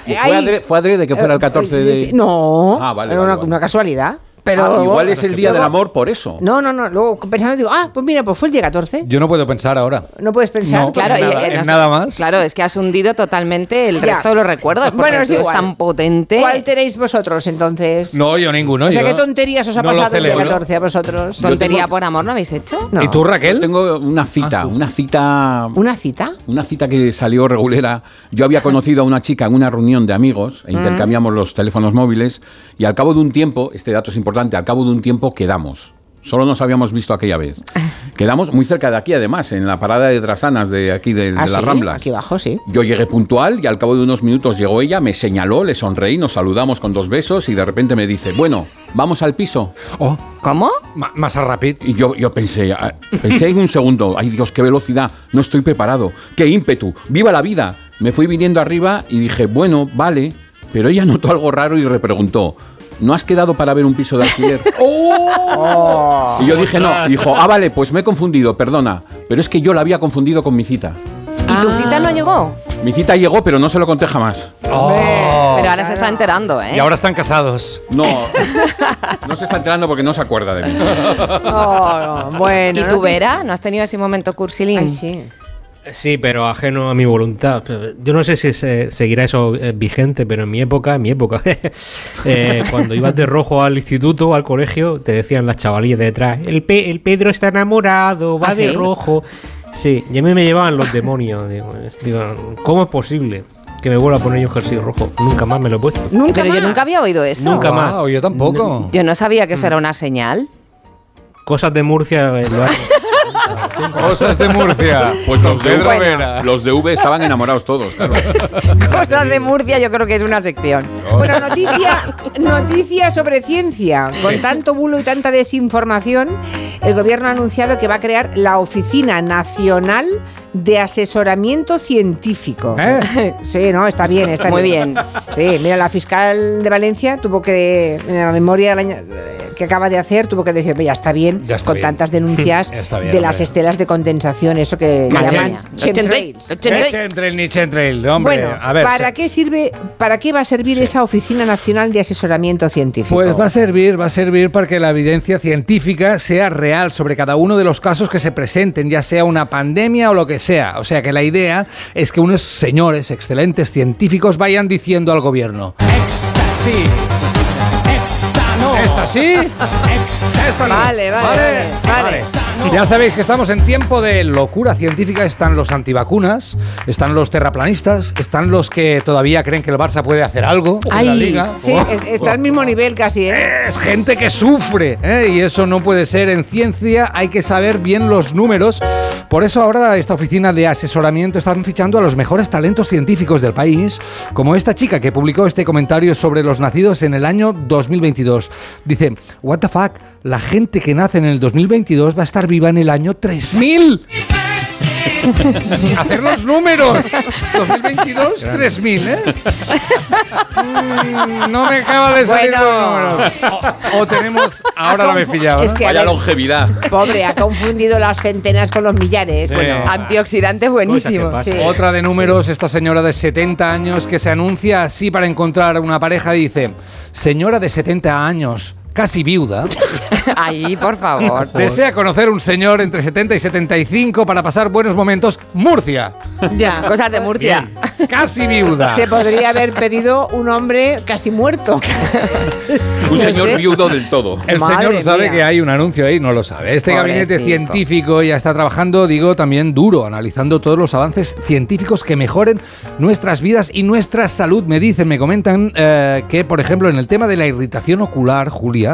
¿Y ¿Fue, Ahí- adre- fue adrede que fuera el 14 Sí, de...? sí, No, Ah, vale, era vale, una, vale. una casualidad. Pero Ah, igual es el día del amor por eso. No, no, no. Luego pensando digo, ah, pues mira, pues fue el día 14. Yo no puedo pensar ahora. No puedes pensar. No, Claro, en nada, en nada más. Claro, es que has hundido totalmente el Ya. resto de los recuerdos. Bueno, es igual. tan potente. ¿Cuál tenéis vosotros entonces? No, yo ninguno. o sea, yo ¿qué tonterías os ha no pasado el día celebro. 14 a vosotros? ¿Tontería tengo- por amor no habéis hecho? No. ¿Y tú, Raquel? Tengo una cita, una cita... ¿Una cita? Una cita que salió regulera. Yo había conocido a una chica en una reunión de amigos, e intercambiamos los teléfonos móviles, y al cabo de un tiempo, este dato es importante, al cabo de un tiempo quedamos. Solo nos habíamos visto aquella vez. Quedamos muy cerca de aquí, además, en la parada de Drasanas de aquí de, de Ah, las sí, Ramblas. Aquí abajo, sí. Yo llegué puntual y al cabo de unos minutos llegó ella, me señaló, le sonreí, nos saludamos con dos besos y de repente me dice, bueno, vamos al piso. Oh, ¿Cómo? más a rapid. Y yo, yo pensé, ah, pensé en un segundo, ay Dios, qué velocidad, no estoy preparado, qué ímpetu, viva la vida. Me fui viniendo arriba y dije, bueno, vale, pero ella notó algo raro y repreguntó, ¿no has quedado para ver un piso de alquiler? Y yo dije, no, y dijo, ah, vale, pues me he confundido, perdona, pero es que yo la había confundido con mi cita. ¿Y tu cita no llegó? Mi cita llegó, pero no se lo conté jamás. Oh. Pero ahora se está enterando, ¿eh? Y ahora están casados. No, no se está enterando porque no se acuerda de mí. Oh, bueno. ¿Y no tú, Vera? ¿No has tenido ese momento cursilín? Ay, sí. Sí, pero ajeno a mi voluntad. Yo no sé si se- seguirá eso eh, vigente, pero en mi época, en mi época, eh, cuando ibas de rojo al instituto o al colegio, te decían las chavalillas de detrás, el, Pe- el Pedro está enamorado, va ¿Ah, de sí? rojo. Sí, y a mí me llevaban los demonios. Digo, digo, ¿cómo es posible que me vuelva a poner yo jersey rojo? Nunca más me lo he puesto. Nunca Pero yo más. nunca había oído eso. Nunca más. Yo tampoco. Yo no sabía que eso era una señal. Cosas de Murcia eh, lo hacen. Cosas de Murcia. Pues los de, Pedro Vera. los de V estaban enamorados todos, claro. Cosas de Murcia, yo creo que es una sección. Bueno, noticia, noticia sobre ciencia. Con tanto bulo y tanta desinformación, el gobierno ha anunciado que va a crear la Oficina Nacional de Asesoramiento Científico. ¿Eh? Sí, no, está bien, está Muy bien. Sí, mira, la fiscal de Valencia tuvo que, en la memoria del año- que acaba de hacer, tuvo que decir, ya está bien, Ya está con bien. tantas denuncias bien, de las estelas de condensación, eso que Madre llaman chemtrails. Chemtrail ni chemtrail, hombre. Bueno, a ver. ¿para se- qué sirve, para qué va a servir esa Oficina Nacional de Asesoramiento Científico? Pues va a servir, va a servir para que la evidencia científica sea real sobre cada uno de los casos que se presenten, ya sea una pandemia o lo que sea. O sea que la idea es que unos señores excelentes científicos vayan diciendo al gobierno. Éxtasis. Éxtano. ¿Esta sí? Éxtasis. Vale, vale, vale, vale. Ya sabéis que estamos en tiempo de locura científica. Están los antivacunas, están los terraplanistas, están los que todavía creen que el Barça puede hacer algo en la liga. Sí, Oh. es- está al mismo nivel casi, ¿eh? Es gente que sufre, ¿eh? y eso no puede ser en ciencia, hay que saber bien los números. Por eso ahora esta oficina de asesoramiento están fichando a los mejores talentos científicos del país, como esta chica que publicó este comentario sobre los nacidos en el año 2022. Dice, what the fuck, la gente que nace en el 2022 va a estar viva en el año 3000. Hacer los números. 2022, 3000, ¿eh? Mm, no me acaba de salir Bueno. los números. O, o tenemos. Ahora lo habéis pillado. Es que, Vaya ver, longevidad. pobre, ha confundido las centenas con los millares. Sí. Bueno, Antioxidante buenísimo. Cosa que sí. Otra de números, esta señora de 70 años que se anuncia así para encontrar una pareja dice, señora de 70 años, casi viuda, Ahí, por favor. desea conocer un señor entre 70 y 75 para pasar buenos momentos. Murcia, Ya. Cosas de Murcia. casi viuda. Se podría haber pedido un hombre casi muerto. Un No señor sé. viudo del todo. El Madre señor sabe mía. que hay un anuncio ahí, no lo sabe. Este gabinete científico ya está trabajando, digo, también duro, analizando todos los avances científicos que mejoren nuestras vidas y nuestra salud. Me dicen, me comentan eh, que, por ejemplo, en el tema de la irritación ocular, Julia,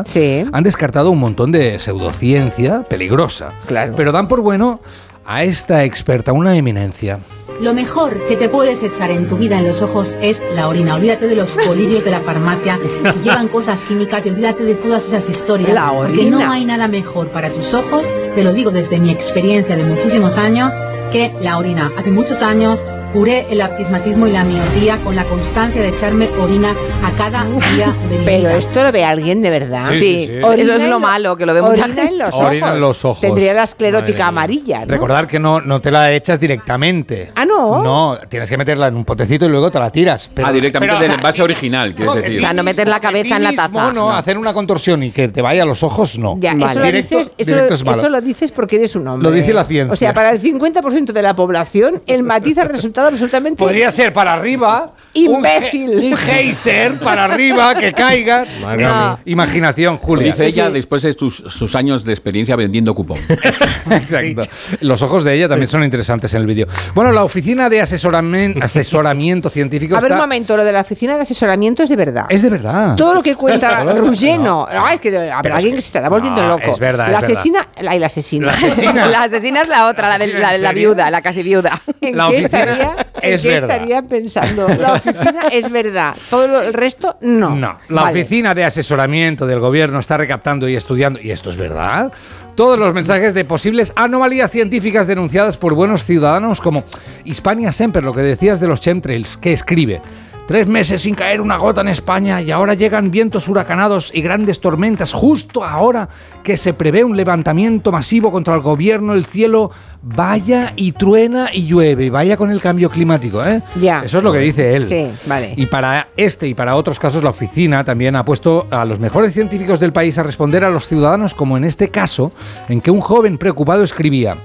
han descartado un montón de pseudociencia peligrosa. Claro. Pero dan por bueno a esta experta, una eminencia. Lo mejor que te puedes echar en tu vida en los ojos es la orina. Olvídate de los colirios de la farmacia que llevan cosas químicas y olvídate de todas esas historias. La Porque orina. no hay nada mejor para tus ojos, te lo digo desde mi experiencia de muchísimos años, que la orina. Hace muchos años curé el astigmatismo y la miopía con la constancia de echarme orina a cada día de mi Pero vida. esto lo ve alguien de verdad. Sí, sí, sí. Orina Eso es lo malo, que lo ve mucha gente. en los Orina ojos. en los ojos. Tendría la esclerótica amarilla, ¿no? Recordar que no, no te la echas directamente. Ah, no. No, tienes que meterla en un potecito y luego te la tiras. Pero, ah, directamente pero, o del sea, envase original, quieres no, decir. O sea, no meter la cabeza en la taza. No, hacer una contorsión y que te vaya a los ojos, no. Ya, eso, lo Directo- dices, eso, directo es malo. eso lo dices porque eres un hombre. Lo dice la ciencia. O sea, para el 50% de la población, el matiz ha resultado absolutamente Podría ser para arriba. Imbécil. Un, un geyser para arriba que caiga. Mía. Imaginación, Lo Julia. dice ella después de tus- sus años de experiencia vendiendo cupón. Exacto. Los ojos de ella también son interesantes en el vídeo. Bueno, la oficina de asesoramen- asesoramiento científico A ver, un está- momento, lo de la oficina de asesoramiento es de verdad. Es de verdad. Todo lo que cuenta Claro. Ruggeno. Ay, es que habrá alguien que- que se estará volviendo no, loco. es verdad, La es verdad. asesina. La, y la asesina. La asesina. La asesina es la otra, la de la, la viuda, la casi viuda. ¿En La qué oficina estaría, es verdad. estaría pensando? La oficina es verdad. Todo lo- el resto, no. No, la Vale. oficina de asesoramiento del gobierno está recaptando y estudiando, y esto es verdad, todos los mensajes de posibles anomalías científicas denunciadas por buenos ciudadanos como Hispania Semper, lo que decías de los chemtrails, que escribe. Tres meses sin caer una gota en España y ahora llegan vientos huracanados y grandes tormentas justo ahora que se prevé un levantamiento masivo contra el gobierno. El cielo vaya y truena y llueve. Vaya con el cambio climático, ¿eh? Ya. Eso es lo que dice él. Sí, vale. Y para este y para otros casos, la oficina también ha puesto a los mejores científicos del país a responder a los ciudadanos, como en este caso, en que un joven preocupado escribía.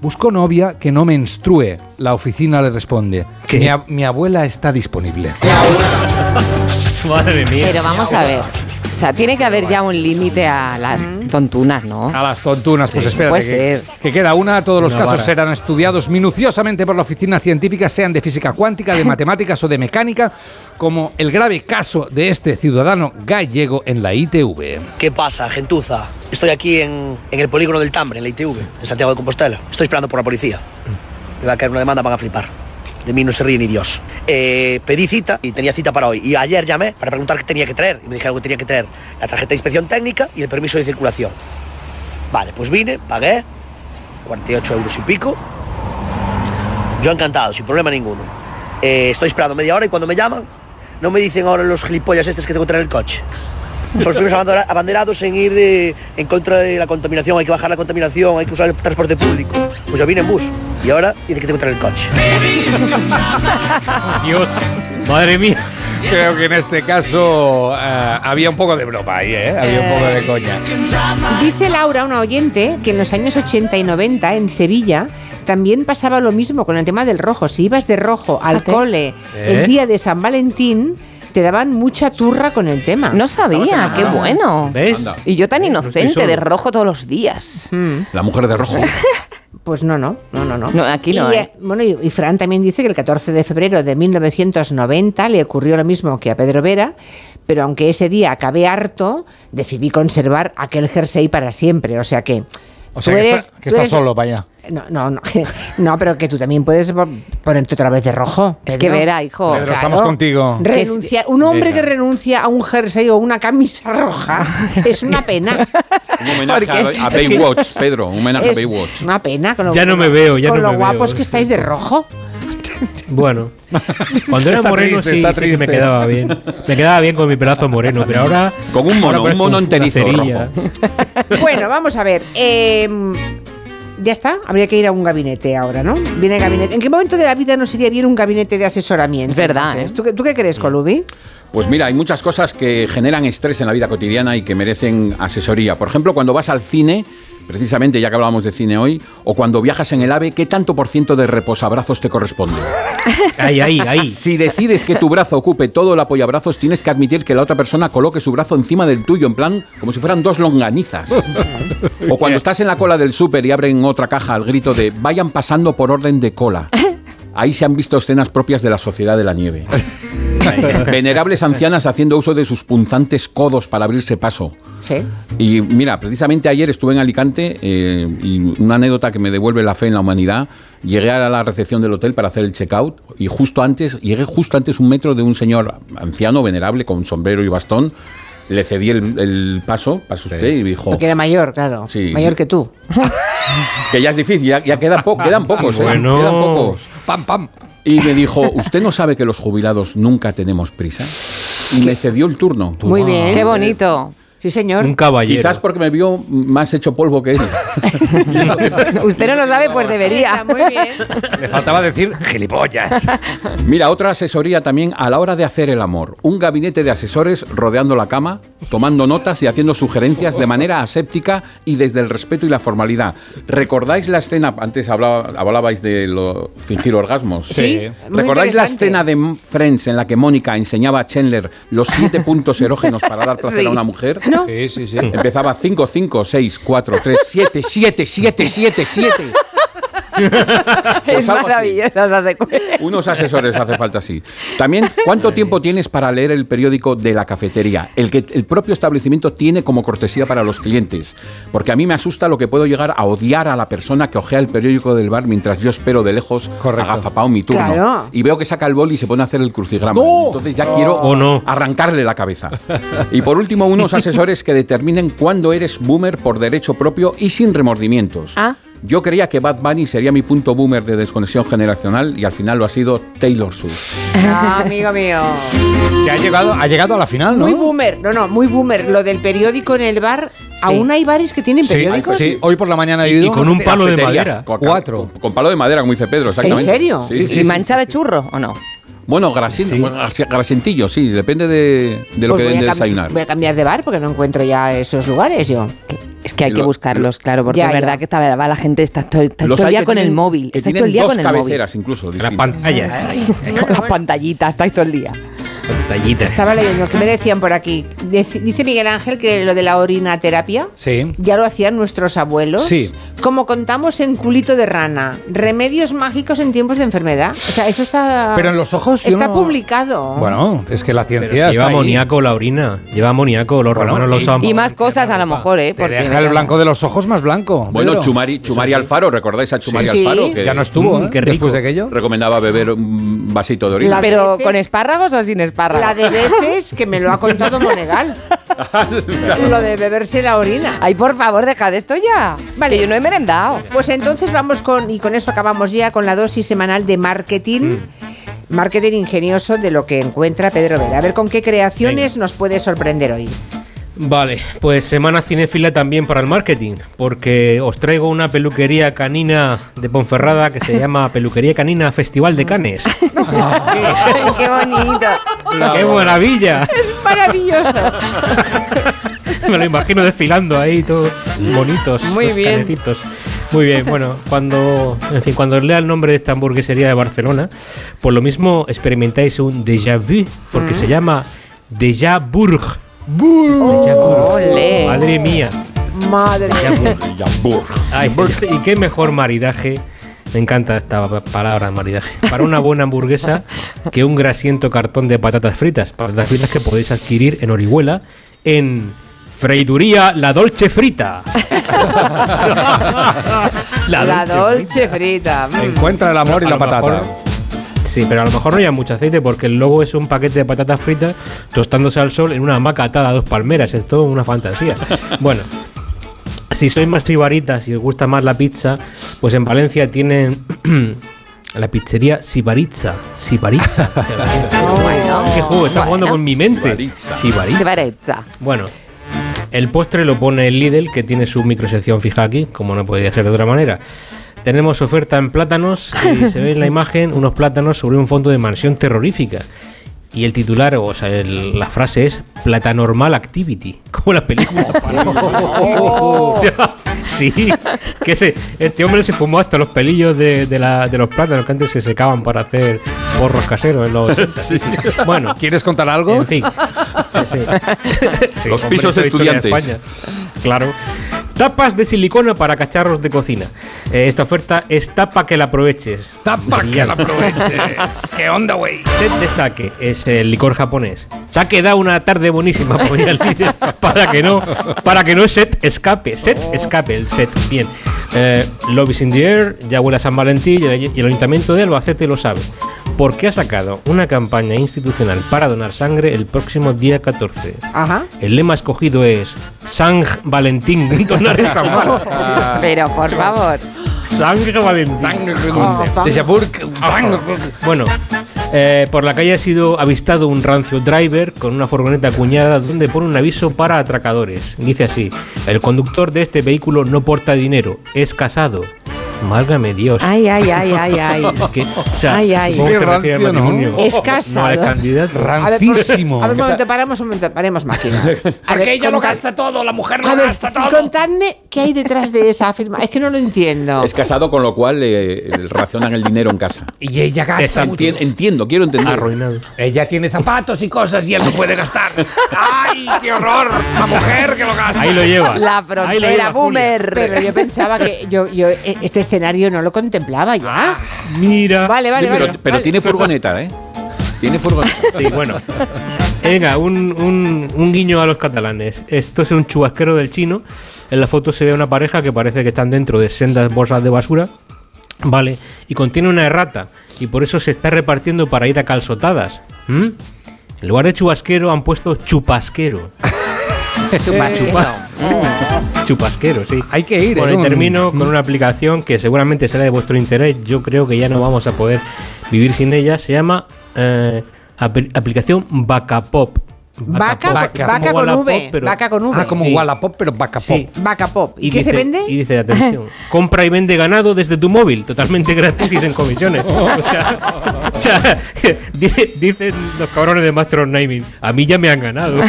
Busco novia que no menstrue. La oficina le responde. Mi, ab- mi abuela está disponible. Madre mía. Pero vamos a ver. O sea, tiene que haber ya un límite a las tontunas, ¿no? A las tontunas, pues Sí, espérate, puede que, ser. que queda una. Todos los casos serán estudiados minuciosamente por la oficina científica, sean de física cuántica, de matemáticas o de mecánica, como el grave caso de este ciudadano gallego en la ITV. ¿Qué pasa, gentuza? Estoy aquí en, en el polígono del Tambre, en la ITV, en Santiago de Compostela. Estoy esperando por la policía. Me va a caer una demanda, van a flipar. De mí no se ríe ni Dios. Eh, pedí cita y tenía cita para hoy. Y ayer llamé para preguntar qué tenía que traer. Y me dijeron que tenía que traer la tarjeta de inspección técnica y el permiso de circulación. Vale, pues vine, pagué 48 euros y pico. Yo encantado, sin problema ninguno. Eh, estoy esperando media hora y cuando me llaman, no me dicen ahora los gilipollas estos que tengo que traer el coche. Son los primeros abandera- abanderados en ir eh, en contra de la contaminación, hay que bajar la contaminación, hay que usar el transporte público. Pues yo vine en bus y ahora dice que tengo que traer el coche. Dios, madre mía. Creo que en este caso eh, había un poco de broma ahí, ¿eh? Había un poco de coña. Dice Laura, una oyente, que en los años 80 y 90 en Sevilla también pasaba lo mismo con el tema del rojo. Si ibas de rojo al Fíjate. cole ¿Eh? el día de San Valentín, te daban mucha turra con el tema. No sabía, qué bueno. ¿Ves? Y yo tan inocente, de rojo todos los días. La mujer de rojo. Pues no, no, no, no, no. No, aquí no, Y, ¿eh? eh, Bueno, y, y Fran también dice que el 14 de febrero de 1990 le ocurrió lo mismo que a Pedro Vera, pero aunque ese día acabé harto, decidí conservar aquel jersey para siempre. O sea que. O sea, tú que, eres- está, que tú está eres- solo, vaya. No, no, no, no, pero que tú también puedes po- ponerte otra vez de rojo. Es que. Vera, hijo. Pedro, estamos contigo. Renuncia- un hombre Venga. que renuncia a un jersey o una camisa roja es una pena. Un homenaje a, a Baywatch, Pedro. Un homenaje a Es Baywatch. una pena. Con lo, Ya no me veo, ya con no lo me guapos veo. que estáis de rojo. Bueno, cuando era Está moreno triste, sí, está sí que me quedaba bien. Me quedaba bien con mi pedazo moreno, pero ahora. Con un mono, ahora un mono enterizo cerilla. Bueno, vamos a ver. eh, ya está, habría que ir a un gabinete ahora, ¿no? Viene gabinete. ¿En qué momento de la vida nos iría bien un gabinete de asesoramiento? Es verdad? ¿eh? ¿Tú, qué- ¿Tú qué crees, Colubi? Pues mira, hay muchas cosas que generan estrés en la vida cotidiana y que merecen asesoría. Por ejemplo, cuando vas al cine, precisamente ya que hablábamos de cine hoy, o cuando viajas en el AVE, ¿qué tanto por ciento de reposabrazos te corresponde? Ahí, ahí, ahí. Si decides que tu brazo ocupe todo el apoyabrazos, tienes que admitir que la otra persona coloque su brazo encima del tuyo, en plan, como si fueran dos longanizas. O cuando estás en la cola del súper y abren otra caja al grito de vayan pasando por orden de cola. Ahí se han visto escenas propias de la sociedad de la nieve. Venerables ancianas haciendo uso de sus punzantes codos para abrirse paso. Sí. Y mira, precisamente ayer estuve en Alicante eh, y una anécdota que me devuelve la fe en la humanidad. Llegué a la recepción del hotel para hacer el checkout y justo antes, llegué justo antes un metro de un señor anciano, venerable, con sombrero y bastón. Le cedí el, el paso, pasa usted, y dijo Porque era mayor, claro. Sí. Mayor que tú. que ya es difícil, ya, ya quedan, po- quedan pocos, ¿eh? Bueno. Quedan pocos. Pam, pam. Y me dijo, ¿usted no sabe que los jubilados nunca tenemos prisa? Y me cedió el turno. Muy bien. Qué bonito. Sí, señor. Un caballero. Quizás porque me vio más hecho polvo que él. Usted no lo sabe, pues debería. Muy bien. Le faltaba decir gilipollas. Mira, otra asesoría también a la hora de hacer el amor. Un gabinete de asesores rodeando la cama, tomando notas y haciendo sugerencias de manera aséptica y desde el respeto y la formalidad. ¿Recordáis la escena? Antes hablaba- hablabais de lo, fingir orgasmos. Sí, ¿Recordáis la escena de Friends en la que Mónica enseñaba a Chandler los siete puntos erógenos para dar placer Sí. a una mujer? No. Sí, sí, sí. Empezaba 5, 5, 6, 4, 3, 7, 7, 7, 7, 7. Es Pues algo así. maravillosa esa secuencia. Unos asesores hace falta así. También, ¿cuánto tiempo tienes para leer el periódico de la cafetería? El que el propio establecimiento tiene como cortesía para los clientes. Porque a mí me asusta lo que puedo llegar a odiar a la persona que ojea el periódico del bar mientras yo espero de lejos Correcto. agazapado mi turno. Claro. Y veo que saca el boli y se pone a hacer el crucigrama. ¡No! Entonces ya quiero Oh, no. arrancarle la cabeza. Y por último, unos asesores que determinen cuándo eres boomer por derecho propio y sin remordimientos. Ah. Yo creía que Bad Bunny sería mi punto boomer de desconexión generacional y al final lo ha sido Taylor Swift. Ah, amigo mío. Que ha llegado, ha llegado a la final, ¿no? Muy boomer. No, no, muy boomer. Lo del periódico en el bar. ¿Aún hay bares que tienen Sí, periódicos? sí, hoy por la mañana he Y- ido. y con un palo de madera. con- Cuatro. Con, con palo de madera, como dice Pedro, exactamente. serio? Sí, sí, ¿Y sí. mancha de churro o no? Bueno, grasin, bueno, grasentillo, sí, depende de, de lo Pues que den de desayunar. voy a cambiar de bar porque no encuentro ya esos lugares yo. Es que hay que lo- buscarlos, claro, porque Ya, es verdad ya. que está, va la gente está todo, está Los todo el día con el móvil. Está todo el día dos con el móvil. cabeceras incluso. La distintas. pantalla. Con las pantallitas, estáis todo el día. Pantallita. Estaba leyendo que me decían por aquí. Dice Miguel Ángel que lo de la orinaterapia Sí. ya lo hacían nuestros abuelos. Sí. Como contamos en culito de rana, remedios mágicos en tiempos de enfermedad. O sea, eso está. Pero en los ojos Está no- publicado. Bueno, es que la Pero ciencia si lleva está ahí. amoníaco la orina. Lleva amoníaco, los Bueno, romanos lo y- usaban. Y más cosas a lo mejor, ¿eh? Te Porque deja el blanco de los ojos más blanco. Bueno, Pedro. Chumari, Chumari Alfaro, ¿recordáis a Chumari Sí. Alfaro? Que Ya no estuvo, Mm, ¿eh? qué rico. Después de aquello. recomendaba beber un vasito de orina. La- Pero con espárragos o sin espárragos. La de veces que me lo ha contado Monegal. lo de beberse la orina. Ay, por favor, deja de esto ya. Vale. Que yo no he merendado. Pues entonces vamos con, y con eso acabamos ya con la dosis semanal de marketing. Marketing ingenioso de lo que encuentra Pedro Vera. A ver con qué creaciones nos puede sorprender hoy. Vale, pues semana cinéfila también para el marketing, porque os traigo una peluquería canina de Ponferrada que se llama Peluquería Canina Festival de Canes. Qué bonito. ¡Qué maravilla! Es maravilloso. Me lo imagino desfilando ahí, todos bonitos. Muy los bien. canecitos. Muy bien, bueno, cuando, en fin, cuando lea el nombre de esta hamburguesería de Barcelona, por lo mismo experimentáis un déjà vu, porque se llama Déjà Burg. Burg. Ole. Madre mía. Madre mía. Ay, señor. y qué mejor maridaje. Me encanta esta pa- palabra, maridaje. Para una buena hamburguesa que un grasiento cartón de patatas fritas. Patatas fritas que podéis adquirir en Orihuela en Freiduría La Dolce Frita. La, Dolce dolce frita. Mm. Encuentra el amor y la patata. mejor- Sí, pero a lo mejor no lleva mucho aceite porque el logo es un paquete de patatas fritas tostándose al sol en una hamaca atada a dos palmeras. Es todo una fantasía. Bueno, si sois más sibaritas y os gusta más la pizza, pues en Valencia tienen la pizzería Sibaritza. Sibaritza. Bueno. ¿Qué juego? Está jugando con mi mente. Sibaritza. Bueno, el postre lo pone el Lidl, que tiene su microsección fija aquí, como no podía ser de otra manera. Tenemos oferta en plátanos y se ve en la imagen unos plátanos sobre un fondo de mansión terrorífica. y el titular, o sea, el- la frase es Platanormal Activity, como la película. sí, que ese, este hombre se fumó hasta los pelillos de, de la- de los plátanos que antes se secaban para hacer porros caseros en los 80. sí. Bueno, ¿Quieres contar algo? en fin. Sí. Los pisos de estudiantes. España. Claro. Tapas de silicona para cacharros de cocina. Eh, esta oferta es tapa que la aproveches. Tapa que la aproveche. ¿Qué onda, güey? Set de sake es el licor japonés. Sake da una tarde buenísima para que no para que no set escape. Set escape el set. Bien. Eh, Love is in the air, ya huele a San Valentín y el, y el Ayuntamiento de Albacete lo sabe. Porque ha sacado una campaña institucional para donar sangre el próximo día 14. Ajá. El lema escogido es Sang Valentín, donar es amar. Pero por favor. Sangre Valentín. De Japur- Bueno, eh, por la calle ha sido avistado un rancio driver con una furgoneta acuñada donde pone un aviso para atracadores. Dice así: El conductor de este vehículo no porta dinero, es casado. Válgame Dios. Ay, ay, ay, ay, ay. Que, o sea, Ay, ay. Qué se refiere al ¿no? matrimonio. Es No casado. al candidato. A ver, por- a ver, un momento, paramos un momento, paremos máquina. A Porque ver, ella lo contad- gasta todo, la mujer lo gasta todo. contadme qué hay detrás de esa afirmación. Es que no lo entiendo. Es casado, con lo cual eh, racionan el dinero en casa. Y ella gasta mucho. Entien- entiendo, quiero entender. Arruinado. Ella tiene zapatos y cosas y él no puede gastar. ¡Ay, qué horror! La mujer que lo gasta. Ahí lo lleva. La frontera boomer. Pero yo pensaba que yo, yo eh, este escenario no lo contemplaba ya. Mira. Vale, vale, Sí, pero, vale. pero vale. tiene furgoneta, ¿eh? Tiene furgoneta. Sí, bueno. Venga, un, un- un guiño a los catalanes. Esto es un chubasquero del chino. En la foto se ve una pareja que parece que están dentro de sendas bolsas de basura. Vale, y contiene una errata. Y por eso se está repartiendo para ir a calzotadas. ¿Mm? En lugar de chubasquero han puesto chupasquero. Chupasquero. Chupa- Chupasquero, sí. Hay que ir, Bueno, ¿eh? y termino con una aplicación que seguramente será de vuestro interés. Yo creo que ya no vamos a poder vivir sin ella. Se llama eh, apl- aplicación Bacapop. Vaca, vaca Como con Wallapop, V. pero- Vaca con V. Ah, como Sí. Wallapop, pero Vaca Pop. Sí. Vaca pop. ¿Y, qué dice- se vende? Y dice, atención, compra y vende ganado desde tu móvil, totalmente gratis y sin comisiones. O sea, o sea, dice- dicen los cabrones de Master of Naming, a mí ya me han ganado.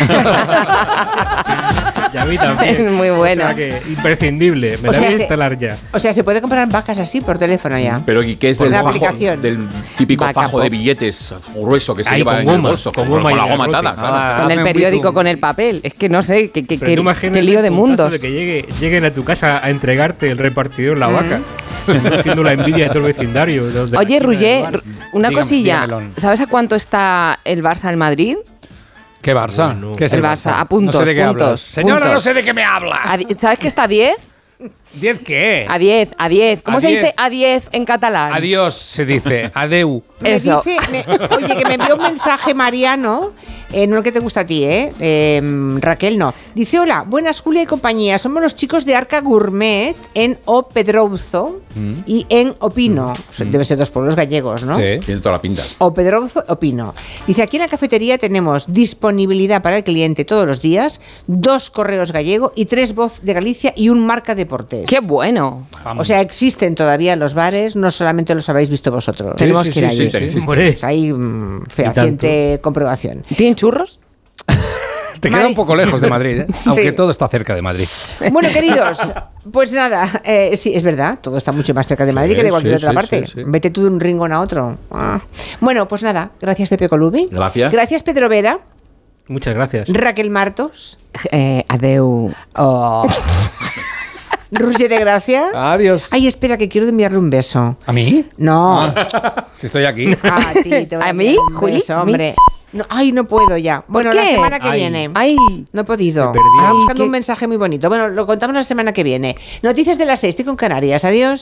Y a mí también. Muy bueno. O sea que imprescindible, me O la sea, voy a se- instalar ya. O sea, se puede comprar vacas así por teléfono ya. Pero ¿y qué es del, la fajo- aplicación. del típico Vaca fajo de billetes grueso que se Ahí, lleva con en el goma, bolso? con Con, goma con la goma atada, claro. Con el periódico, con el papel. Es que no sé, qué, qué, qué- lío de mundos. de que llegue, lleguen a tu casa a entregarte el repartidor Mm. la vaca, siendo la envidia de todo el vecindario. Oye, bar. una Dígame, cosilla. dígamelo. ¿Sabes a cuánto está el Barça en Madrid? ¿Qué Barça? Bueno. ¿Qué es El el Barça, Barça? a puntos, No sé de qué puntos, hablas. Señora, puntos. no sé de qué me habla. ¿Sabes que está a 10? ¿Diez qué? A 10, a 10. ¿Cómo A se 10. dice a 10 en catalán? Adiós, se dice. Adeu. Me Eso. dice, me- oye, que me envió un mensaje Mariano, eh, no el que te gusta a ti, ¿eh? Eh, Raquel no. Dice, hola, buenas Julia y compañía, somos los chicos de Arca Gourmet en O Pedrouzo y en Opino. O sea, Deben ser dos pueblos gallegos, ¿no? Sí. Tiene toda la pinta. O Pedrouzo, Opino. Dice, aquí en la cafetería tenemos disponibilidad para el cliente todos los días, dos correos gallego y tres voz de Galicia y un marca deportes. ¡Qué bueno! O sea, existen todavía los bares, no solamente los habéis visto vosotros. Sí, Tenemos sí, que ir sí, allí. sí, Existen, existen. Pues hay mm, fehaciente comprobación. ¿Tienen churros? Te queda un poco lejos de Madrid, ¿eh? aunque Sí. todo está cerca de Madrid. Bueno, queridos, pues nada, eh, sí, es verdad, todo está mucho más cerca de Madrid Sí, que de cualquier sí, otra sí, parte. sí, sí. Vete tú de un rincón a otro. Ah. Bueno, pues nada, gracias Pepe Colubi. Gracias. Gracias Pedro Vera, muchas gracias. Raquel Martos, Eh, adeu. oh. Ruge de Gracia. Adiós. Ay, espera, que quiero enviarle un beso. ¿A mí? No, Si estoy aquí. a ti. te voy ¿A mí, Juli? beso, ¿A mí? No, ay, no puedo ya. Bueno, la qué? semana que Ay. viene. ¡Ay! No he podido. Estaba Ay, buscando qué- un mensaje muy bonito. Bueno, lo contamos la semana que viene. Noticias de las 6, estoy con Canarias. Adiós.